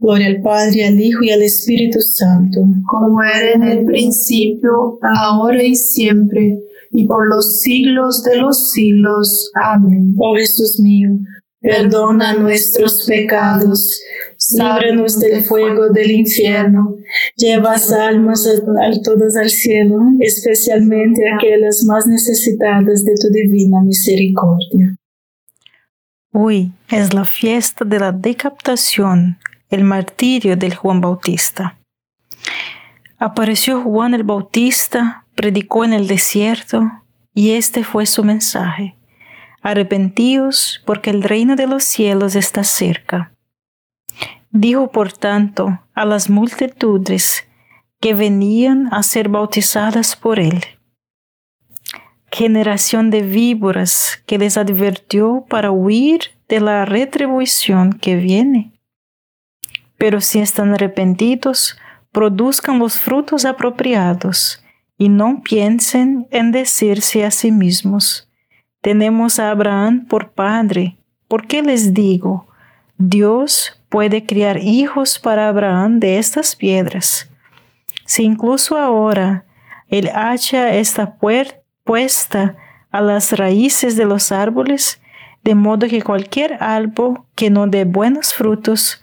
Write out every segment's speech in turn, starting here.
Gloria al Padre, al Hijo y al Espíritu Santo. Como era en el principio, ahora y siempre, y por los siglos de los siglos. Amén. Oh Jesús mío, perdona nuestros pecados, líbranos del fuego del infierno, lleva almas a, todas al cielo, especialmente aquellas más necesitadas de tu divina misericordia. Hoy es la fiesta de la decapitación el martirio del Juan Bautista. Apareció Juan el Bautista, predicó en el desierto, y este fue su mensaje. Arrepentíos porque el reino de los cielos está cerca. Dijo por tanto a las multitudes que venían a ser bautizadas por él. Generación de víboras que les advirtió para huir de la retribución que viene pero si están arrepentidos, produzcan los frutos apropiados y no piensen en decirse a sí mismos, tenemos a Abraham por padre, ¿por qué les digo? Dios puede criar hijos para Abraham de estas piedras. Si incluso ahora el hacha está puesta a las raíces de los árboles, de modo que cualquier árbol que no dé buenos frutos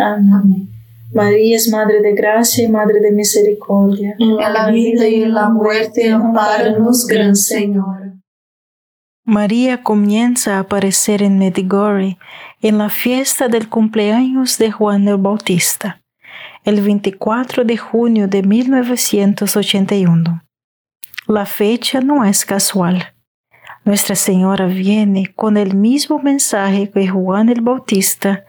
Amén. María es Madre de Gracia y Madre de Misericordia. En la vida y en la muerte, amparanos, Gran Señor. María comienza a aparecer en Medjugorje en la fiesta del cumpleaños de Juan el Bautista, el 24 de junio de 1981. La fecha no es casual. Nuestra Señora viene con el mismo mensaje que Juan el Bautista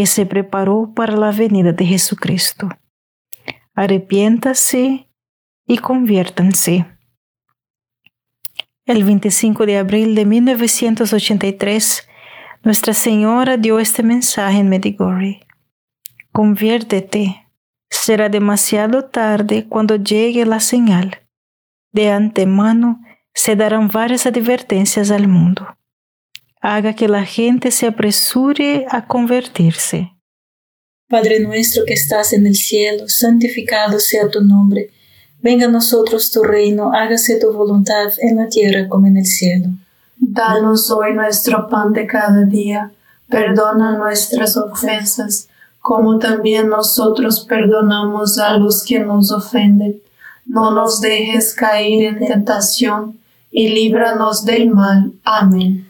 que se preparó para la venida de Jesucristo. Arrepiéntase y conviértanse. El 25 de abril de 1983, Nuestra Señora dio este mensaje en Medjugorje. Conviértete. Será demasiado tarde cuando llegue la señal. De antemano se darán varias advertencias al mundo haga que la gente se apresure a convertirse. Padre nuestro que estás en el cielo, santificado sea tu nombre. Venga a nosotros tu reino, hágase tu voluntad en la tierra como en el cielo. Danos hoy nuestro pan de cada día, perdona nuestras ofensas, como también nosotros perdonamos a los que nos ofenden. No nos dejes caer en tentación y líbranos del mal. Amén.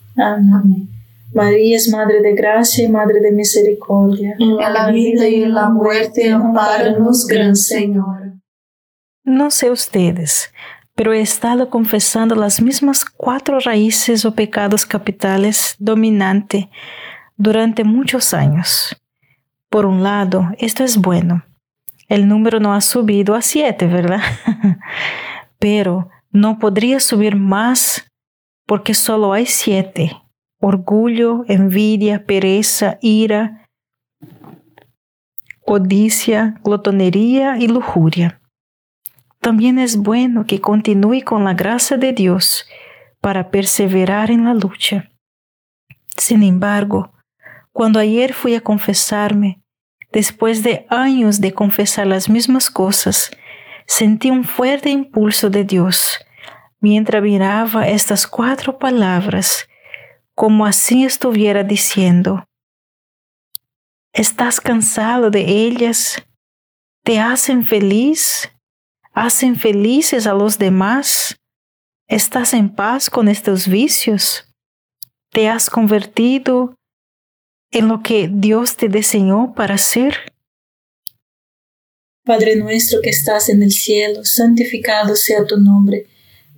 Amén. María es Madre de Gracia y Madre de Misericordia. En la vida y en la muerte, amparanos, Gran Señor. No sé ustedes, pero he estado confesando las mismas cuatro raíces o pecados capitales dominante durante muchos años. Por un lado, esto es bueno. El número no ha subido a siete, ¿verdad? pero no podría subir más porque solo hay siete. Orgullo, envidia, pereza, ira, codicia, glotonería y lujuria. También es bueno que continúe con la gracia de Dios para perseverar en la lucha. Sin embargo, cuando ayer fui a confesarme, después de años de confesar las mismas cosas, sentí un fuerte impulso de Dios mientras miraba estas cuatro palabras, como así estuviera diciendo, ¿estás cansado de ellas? ¿Te hacen feliz? ¿Hacen felices a los demás? ¿Estás en paz con estos vicios? ¿Te has convertido en lo que Dios te diseñó para ser? Padre nuestro que estás en el cielo, santificado sea tu nombre.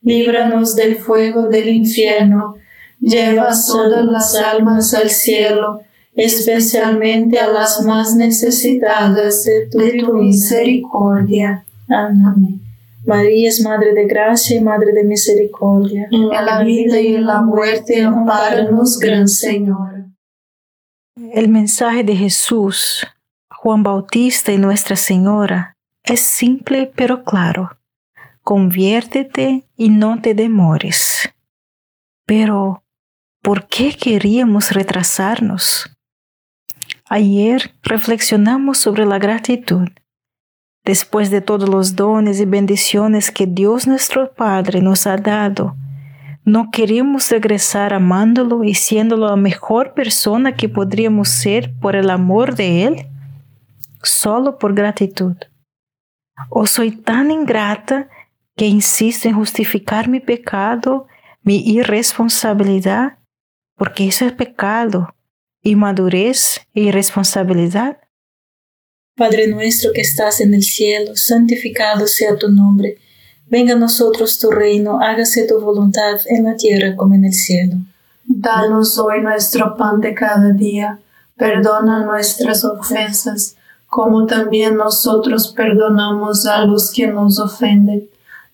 líbranos del fuego del infierno, lleva todas las almas al cielo, especialmente a las más necesitadas de tu, misericordia. Amén. María es Madre de Gracia y Madre de Misericordia. En la vida y en la muerte, amparanos, Gran Señor. El mensaje de Jesús, Juan Bautista y Nuestra Señora es simple pero claro conviértete y no te demores. Pero, ¿por qué queríamos retrasarnos? Ayer reflexionamos sobre la gratitud. Después de todos los dones y bendiciones que Dios nuestro Padre nos ha dado, ¿no queremos regresar amándolo y siendo la mejor persona que podríamos ser por el amor de Él? Solo por gratitud. ¿O soy tan ingrata que insisto en justificar mi pecado, mi irresponsabilidad, porque eso es pecado, inmadurez e irresponsabilidad. Padre nuestro que estás en el cielo, santificado sea tu nombre. Venga a nosotros tu reino, hágase tu voluntad en la tierra como en el cielo. Danos hoy nuestro pan de cada día, perdona nuestras ofensas, como también nosotros perdonamos a los que nos ofenden.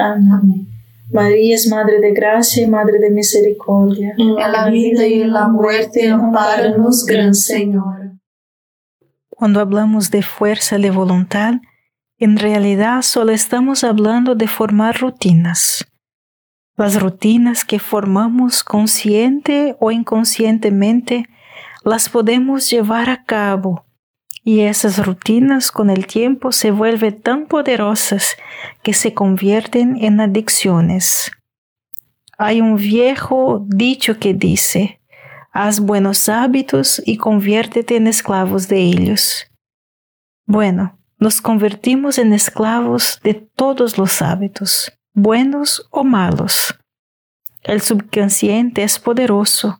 Amén. María es Madre de Gracia y Madre de Misericordia. En la vida y en la muerte, amparanos, Gran Señor. Cuando hablamos de fuerza de voluntad, en realidad solo estamos hablando de formar rutinas. Las rutinas que formamos consciente o inconscientemente las podemos llevar a cabo y esas rutinas con el tiempo se vuelven tan poderosas que se convierten en adicciones. Hay un viejo dicho que dice, haz buenos hábitos y conviértete en esclavos de ellos. Bueno, nos convertimos en esclavos de todos los hábitos, buenos o malos. El subconsciente es poderoso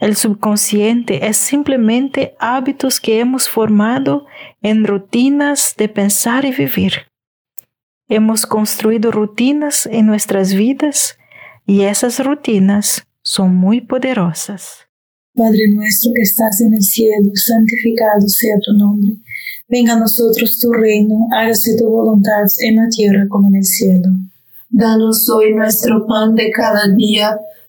el subconsciente es simplemente hábitos que hemos formado en rutinas de pensar y vivir. Hemos construido rutinas en nuestras vidas y esas rutinas son muy poderosas. Padre nuestro que estás en el cielo, santificado sea tu nombre. Venga a nosotros tu reino, hágase tu voluntad en la tierra como en el cielo. Danos hoy nuestro pan de cada día,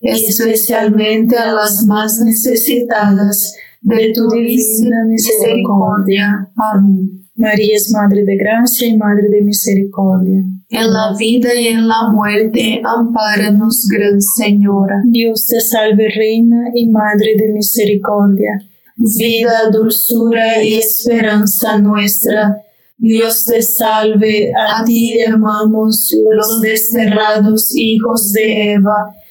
especialmente a las más necesitadas de tu divina misericordia. Amén. María es Madre de Gracia y Madre de Misericordia. En la vida y en la muerte, ampáranos, Gran Señora. Dios te salve, Reina y Madre de Misericordia. Vida, dulzura y esperanza nuestra. Dios te salve, a ti llamamos los desterrados hijos de Eva.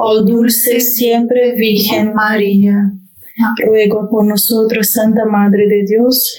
Oh dulce siempre Virgen María, ruego por nosotros, Santa Madre de Dios,